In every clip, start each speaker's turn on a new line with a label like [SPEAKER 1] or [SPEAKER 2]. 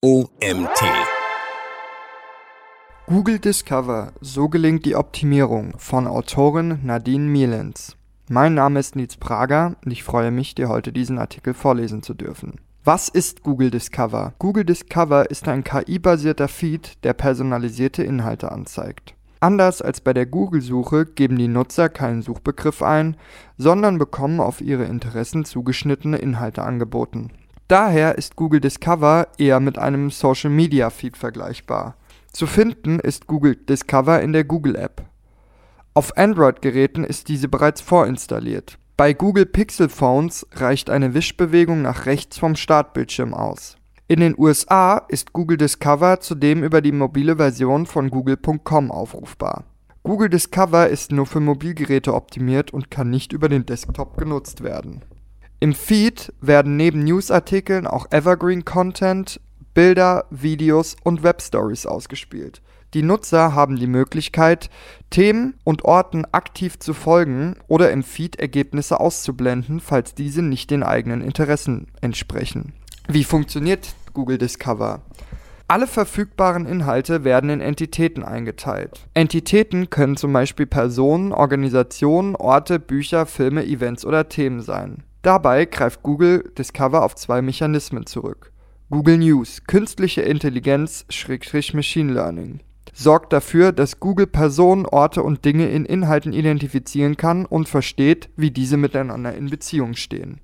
[SPEAKER 1] OMT.
[SPEAKER 2] Google Discover, so gelingt die Optimierung von Autorin Nadine Mielens. Mein Name ist Nils Prager und ich freue mich, dir heute diesen Artikel vorlesen zu dürfen. Was ist Google Discover? Google Discover ist ein KI-basierter Feed, der personalisierte Inhalte anzeigt. Anders als bei der Google-Suche geben die Nutzer keinen Suchbegriff ein, sondern bekommen auf ihre Interessen zugeschnittene Inhalte angeboten. Daher ist Google Discover eher mit einem Social Media Feed vergleichbar. Zu finden ist Google Discover in der Google App. Auf Android-Geräten ist diese bereits vorinstalliert. Bei Google Pixel Phones reicht eine Wischbewegung nach rechts vom Startbildschirm aus. In den USA ist Google Discover zudem über die mobile Version von google.com aufrufbar. Google Discover ist nur für Mobilgeräte optimiert und kann nicht über den Desktop genutzt werden. Im Feed werden neben Newsartikeln auch Evergreen-Content, Bilder, Videos und Webstories ausgespielt. Die Nutzer haben die Möglichkeit, Themen und Orten aktiv zu folgen oder im Feed Ergebnisse auszublenden, falls diese nicht den eigenen Interessen entsprechen. Wie funktioniert Google Discover? Alle verfügbaren Inhalte werden in Entitäten eingeteilt. Entitäten können zum Beispiel Personen, Organisationen, Orte, Bücher, Filme, Events oder Themen sein. Dabei greift Google Discover auf zwei Mechanismen zurück. Google News, künstliche Intelligenz, Schrägstrich Machine Learning, sorgt dafür, dass Google Personen, Orte und Dinge in Inhalten identifizieren kann und versteht, wie diese miteinander in Beziehung stehen.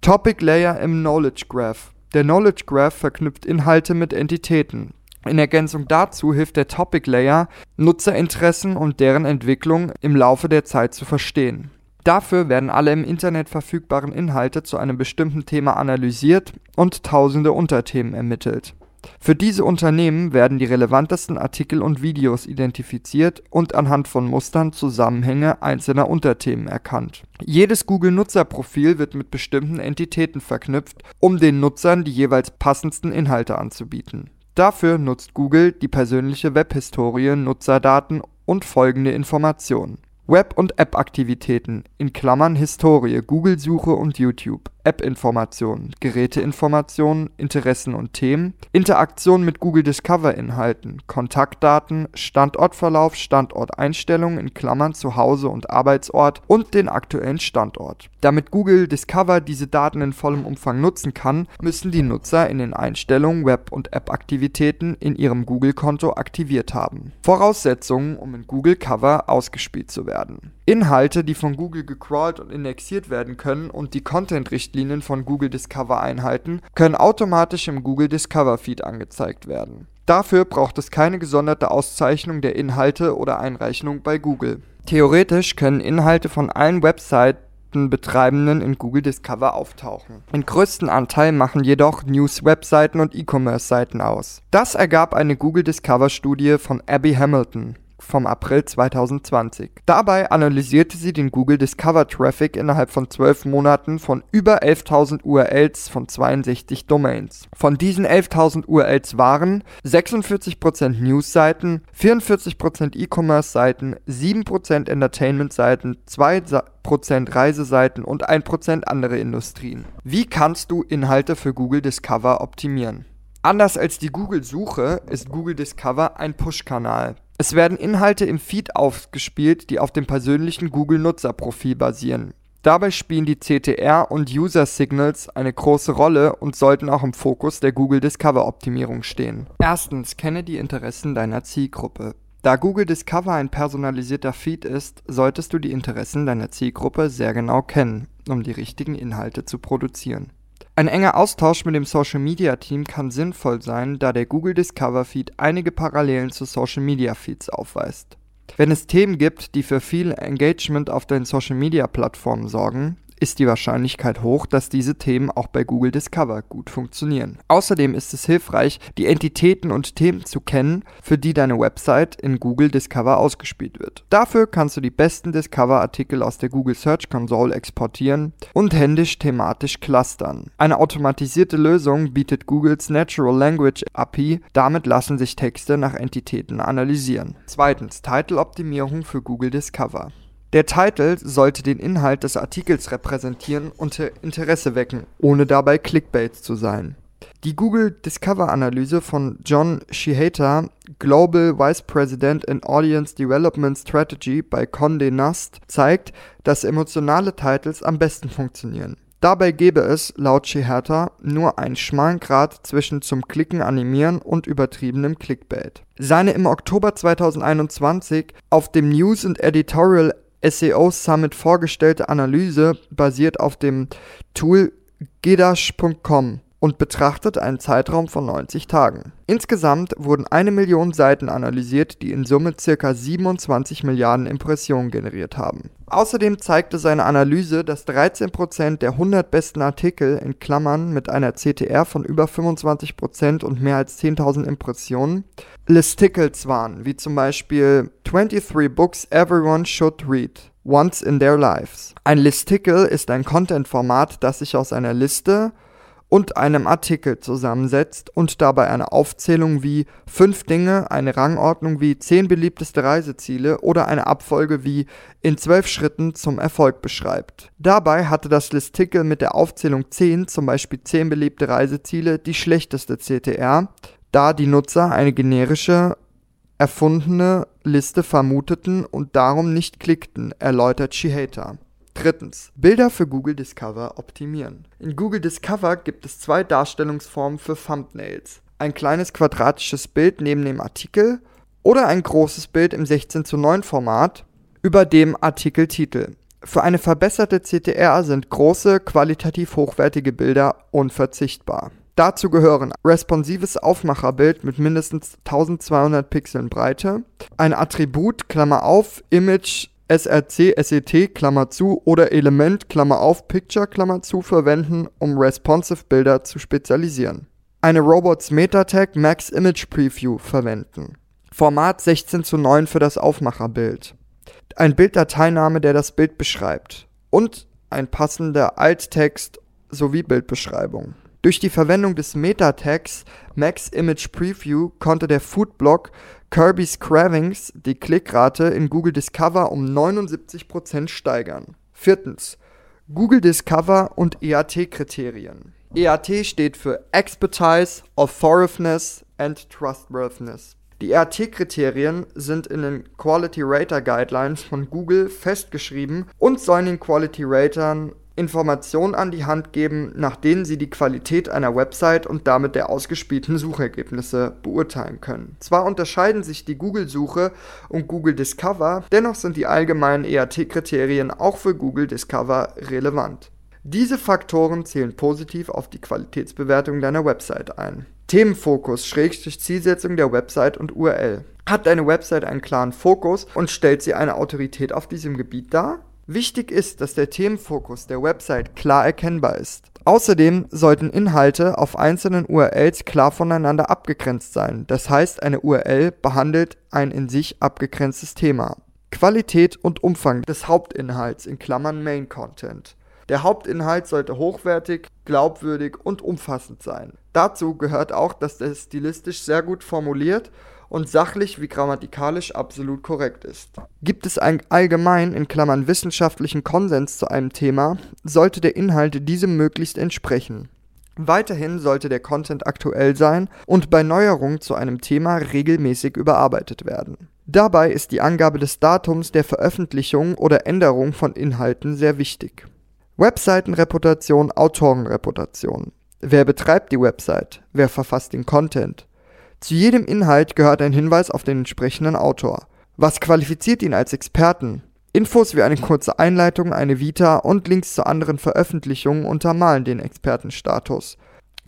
[SPEAKER 2] Topic Layer im Knowledge Graph. Der Knowledge Graph verknüpft Inhalte mit Entitäten. In Ergänzung dazu hilft der Topic Layer, Nutzerinteressen und deren Entwicklung im Laufe der Zeit zu verstehen. Dafür werden alle im Internet verfügbaren Inhalte zu einem bestimmten Thema analysiert und tausende Unterthemen ermittelt. Für diese Unternehmen werden die relevantesten Artikel und Videos identifiziert und anhand von Mustern Zusammenhänge einzelner Unterthemen erkannt. Jedes Google-Nutzerprofil wird mit bestimmten Entitäten verknüpft, um den Nutzern die jeweils passendsten Inhalte anzubieten. Dafür nutzt Google die persönliche Webhistorie, Nutzerdaten und folgende Informationen. Web- und App-Aktivitäten in Klammern (Historie, Google-Suche und YouTube), App-Informationen, Geräteinformationen, Interessen und Themen, Interaktion mit Google-Discover-Inhalten, Kontaktdaten, Standortverlauf, Standorteinstellungen in Klammern (Zuhause und Arbeitsort) und den aktuellen Standort. Damit Google Discover diese Daten in vollem Umfang nutzen kann, müssen die Nutzer in den Einstellungen Web- und App-Aktivitäten in ihrem Google-Konto aktiviert haben. Voraussetzungen, um in Google Cover ausgespielt zu werden Inhalte, die von Google gecrawlt und indexiert werden können und die Content-Richtlinien von Google Discover einhalten, können automatisch im Google Discover Feed angezeigt werden. Dafür braucht es keine gesonderte Auszeichnung der Inhalte oder Einreichung bei Google. Theoretisch können Inhalte von allen Webseitenbetreibenden in Google Discover auftauchen. Den größten Anteil machen jedoch News-Webseiten und E-Commerce-Seiten aus. Das ergab eine Google Discover-Studie von Abby Hamilton vom April 2020. Dabei analysierte sie den Google Discover Traffic innerhalb von 12 Monaten von über 11.000 URLs von 62 Domains. Von diesen 11.000 URLs waren 46% News-Seiten, 44% E-Commerce-Seiten, 7% Entertainment-Seiten, 2% Reiseseiten und 1% andere Industrien. Wie kannst du Inhalte für Google Discover optimieren? Anders als die Google-Suche ist Google Discover ein Push-Kanal. Es werden Inhalte im Feed ausgespielt, die auf dem persönlichen Google-Nutzerprofil basieren. Dabei spielen die CTR und User Signals eine große Rolle und sollten auch im Fokus der Google Discover Optimierung stehen. Erstens, kenne die Interessen deiner Zielgruppe. Da Google Discover ein personalisierter Feed ist, solltest du die Interessen deiner Zielgruppe sehr genau kennen, um die richtigen Inhalte zu produzieren. Ein enger Austausch mit dem Social-Media-Team kann sinnvoll sein, da der Google Discover Feed einige Parallelen zu Social-Media-Feeds aufweist. Wenn es Themen gibt, die für viel Engagement auf den Social-Media-Plattformen sorgen, ist die Wahrscheinlichkeit hoch, dass diese Themen auch bei Google Discover gut funktionieren. Außerdem ist es hilfreich, die Entitäten und Themen zu kennen, für die deine Website in Google Discover ausgespielt wird. Dafür kannst du die besten Discover-Artikel aus der Google Search Console exportieren und händisch thematisch clustern. Eine automatisierte Lösung bietet Googles Natural Language API, damit lassen sich Texte nach Entitäten analysieren. Zweitens, Title-Optimierung für Google Discover. Der Titel sollte den Inhalt des Artikels repräsentieren und Interesse wecken, ohne dabei Clickbait zu sein. Die Google Discover Analyse von John Shihata, Global Vice President in Audience Development Strategy bei Condé Nast, zeigt, dass emotionale Titles am besten funktionieren. Dabei gebe es, laut Shihata, nur einen schmalen Grad zwischen zum Klicken animieren und übertriebenem Clickbait. Seine im Oktober 2021 auf dem News and Editorial SEO Summit vorgestellte Analyse basiert auf dem Tool gedash.com und betrachtet einen Zeitraum von 90 Tagen. Insgesamt wurden eine Million Seiten analysiert, die in Summe ca. 27 Milliarden Impressionen generiert haben. Außerdem zeigte seine Analyse, dass 13% der 100 besten Artikel in Klammern mit einer CTR von über 25% und mehr als 10.000 Impressionen Listicles waren, wie zum Beispiel 23 Books Everyone Should Read. Once in Their Lives. Ein Listicle ist ein Content-Format, das sich aus einer Liste und einem Artikel zusammensetzt und dabei eine Aufzählung wie fünf Dinge, eine Rangordnung wie zehn beliebteste Reiseziele oder eine Abfolge wie in zwölf Schritten zum Erfolg beschreibt. Dabei hatte das Listicle mit der Aufzählung 10, zum Beispiel 10 beliebte Reiseziele, die schlechteste CTR, da die Nutzer eine generische, erfundene Liste vermuteten und darum nicht klickten, erläutert Shihata. Drittens. Bilder für Google Discover optimieren. In Google Discover gibt es zwei Darstellungsformen für Thumbnails. Ein kleines quadratisches Bild neben dem Artikel oder ein großes Bild im 16 zu 9 Format über dem Artikeltitel. Für eine verbesserte CTR sind große, qualitativ hochwertige Bilder unverzichtbar. Dazu gehören responsives Aufmacherbild mit mindestens 1200 Pixeln Breite, ein Attribut, Klammer auf, Image src, set, Klammer zu, oder Element, Klammer auf, Picture, Klammer zu verwenden, um responsive Bilder zu spezialisieren. Eine Robots Metatag Max Image Preview verwenden. Format 16 zu 9 für das Aufmacherbild. Ein Bilddateiname, der das Bild beschreibt. Und ein passender Alttext sowie Bildbeschreibung. Durch die Verwendung des Meta-Tags Max Image Preview konnte der Foodblog Kirby's Cravings die Klickrate in Google Discover um 79% steigern. Viertens. Google Discover und EAT-Kriterien. EAT steht für Expertise, Authoritiveness and Trustworthiness. Die EAT-Kriterien sind in den Quality Rater Guidelines von Google festgeschrieben und sollen den Quality Ratern Informationen an die Hand geben, nach denen Sie die Qualität einer Website und damit der ausgespielten Suchergebnisse beurteilen können. Zwar unterscheiden sich die Google-Suche und Google Discover, dennoch sind die allgemeinen EAT-Kriterien auch für Google Discover relevant. Diese Faktoren zählen positiv auf die Qualitätsbewertung deiner Website ein. Themenfokus, Schrägstrich Zielsetzung der Website und URL. Hat deine Website einen klaren Fokus und stellt sie eine Autorität auf diesem Gebiet dar? Wichtig ist, dass der Themenfokus der Website klar erkennbar ist. Außerdem sollten Inhalte auf einzelnen URLs klar voneinander abgegrenzt sein. Das heißt, eine URL behandelt ein in sich abgegrenztes Thema. Qualität und Umfang des Hauptinhalts in Klammern Main Content. Der Hauptinhalt sollte hochwertig, glaubwürdig und umfassend sein. Dazu gehört auch, dass er stilistisch sehr gut formuliert und sachlich wie grammatikalisch absolut korrekt ist. Gibt es einen allgemein in Klammern wissenschaftlichen Konsens zu einem Thema, sollte der Inhalt diesem möglichst entsprechen. Weiterhin sollte der Content aktuell sein und bei Neuerungen zu einem Thema regelmäßig überarbeitet werden. Dabei ist die Angabe des Datums der Veröffentlichung oder Änderung von Inhalten sehr wichtig. Webseitenreputation, Autorenreputation. Wer betreibt die Website? Wer verfasst den Content? Zu jedem Inhalt gehört ein Hinweis auf den entsprechenden Autor. Was qualifiziert ihn als Experten? Infos wie eine kurze Einleitung, eine Vita und Links zu anderen Veröffentlichungen untermalen den Expertenstatus.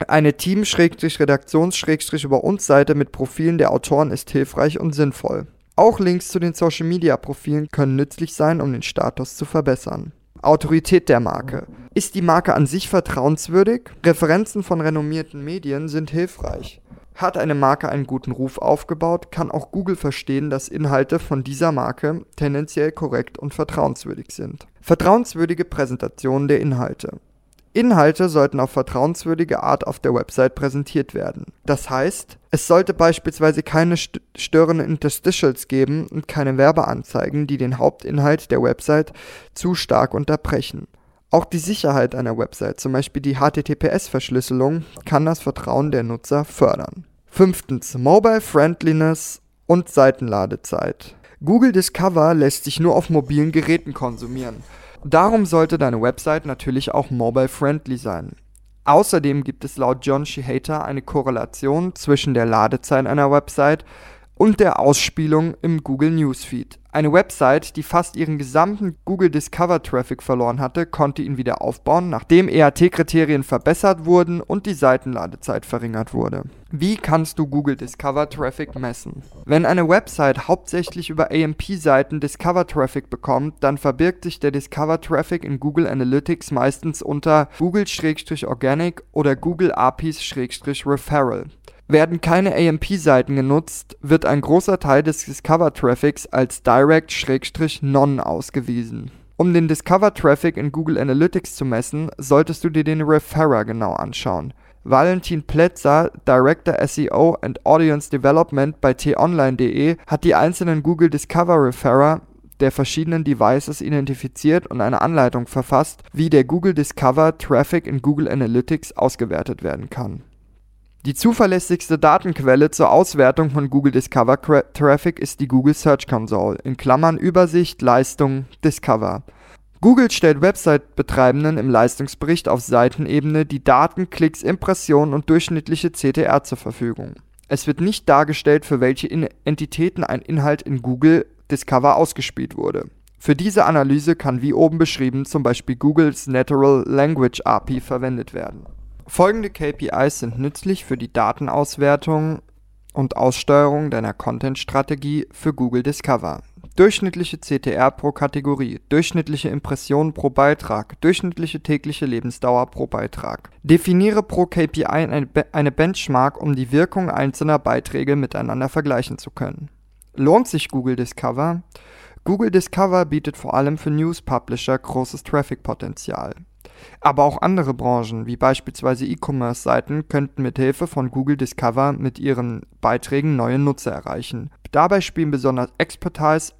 [SPEAKER 2] Eine Team-Redaktions-über uns Seite mit Profilen der Autoren ist hilfreich und sinnvoll. Auch Links zu den Social-Media-Profilen können nützlich sein, um den Status zu verbessern. Autorität der Marke. Ist die Marke an sich vertrauenswürdig? Referenzen von renommierten Medien sind hilfreich. Hat eine Marke einen guten Ruf aufgebaut, kann auch Google verstehen, dass Inhalte von dieser Marke tendenziell korrekt und vertrauenswürdig sind. Vertrauenswürdige Präsentation der Inhalte. Inhalte sollten auf vertrauenswürdige Art auf der Website präsentiert werden. Das heißt, es sollte beispielsweise keine störenden Interstitials geben und keine Werbeanzeigen, die den Hauptinhalt der Website zu stark unterbrechen. Auch die Sicherheit einer Website, zum Beispiel die HTTPS-Verschlüsselung, kann das Vertrauen der Nutzer fördern. Fünftens, Mobile Friendliness und Seitenladezeit. Google Discover lässt sich nur auf mobilen Geräten konsumieren. Darum sollte deine Website natürlich auch mobile friendly sein. Außerdem gibt es laut John Shehater eine Korrelation zwischen der Ladezeit einer Website und der Ausspielung im Google Newsfeed. Eine Website, die fast ihren gesamten Google Discover Traffic verloren hatte, konnte ihn wieder aufbauen, nachdem EAT-Kriterien verbessert wurden und die Seitenladezeit verringert wurde. Wie kannst du Google Discover Traffic messen? Wenn eine Website hauptsächlich über AMP-Seiten Discover Traffic bekommt, dann verbirgt sich der Discover Traffic in Google Analytics meistens unter Google-Organic oder Google APIs-Referral. Werden keine AMP-Seiten genutzt, wird ein großer Teil des Discover-Traffics als Direct-Non ausgewiesen. Um den Discover-Traffic in Google Analytics zu messen, solltest du dir den Referrer genau anschauen. Valentin Plätzer, Director SEO and Audience Development bei t-online.de, hat die einzelnen Google Discover Referrer der verschiedenen Devices identifiziert und eine Anleitung verfasst, wie der Google Discover Traffic in Google Analytics ausgewertet werden kann die zuverlässigste Datenquelle zur Auswertung von Google Discover Traffic ist die Google Search Console in Klammern (Übersicht Leistung Discover). Google stellt Website-Betreibenden im Leistungsbericht auf Seitenebene die Daten, Klicks, Impressionen und durchschnittliche CTR zur Verfügung. Es wird nicht dargestellt, für welche Entitäten ein Inhalt in Google Discover ausgespielt wurde. Für diese Analyse kann wie oben beschrieben zum Beispiel Googles Natural Language API verwendet werden Folgende KPIs sind nützlich für die Datenauswertung und Aussteuerung deiner Content-Strategie für Google Discover. Durchschnittliche CTR pro Kategorie, durchschnittliche Impressionen pro Beitrag, durchschnittliche tägliche Lebensdauer pro Beitrag. Definiere pro KPI eine, Benchmark, um die Wirkung einzelner Beiträge miteinander vergleichen zu können. Lohnt sich Google Discover? Google Discover bietet vor allem für News Publisher großes Traffic-Potenzial. Aber auch andere Branchen, wie beispielsweise E-Commerce-Seiten, könnten mit Hilfe von Google Discover mit ihren Beiträgen neue Nutzer erreichen. Dabei spielen besonders Expertise,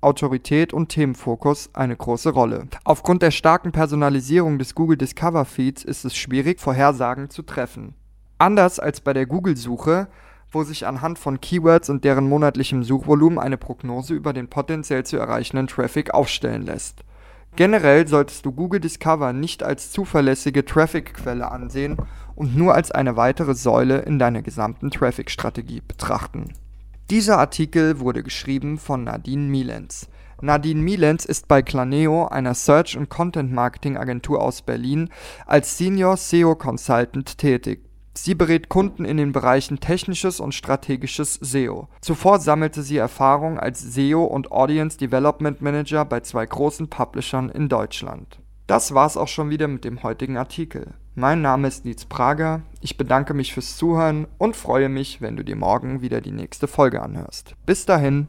[SPEAKER 2] Autorität und Themenfokus eine große Rolle. Aufgrund der starken Personalisierung des Google Discover Feeds ist es schwierig, Vorhersagen zu treffen. Anders als bei der Google-Suche, wo sich anhand von Keywords und deren monatlichem Suchvolumen eine Prognose über den potenziell zu erreichenden Traffic aufstellen lässt. Generell solltest du Google Discover nicht als zuverlässige Traffic-Quelle ansehen und nur als eine weitere Säule in deiner gesamten Traffic-Strategie betrachten. Dieser Artikel wurde geschrieben von Nadine Mielens. Nadine Mielens ist bei Claneo, einer Search- und Content-Marketing-Agentur aus Berlin, als Senior SEO Consultant tätig. Sie berät Kunden in den Bereichen technisches und strategisches SEO. Zuvor sammelte sie Erfahrung als SEO und Audience Development Manager bei zwei großen Publishern in Deutschland. Das war's auch schon wieder mit dem heutigen Artikel. Mein Name ist Nils Prager, ich bedanke mich fürs Zuhören und freue mich, wenn du dir morgen wieder die nächste Folge anhörst. Bis dahin.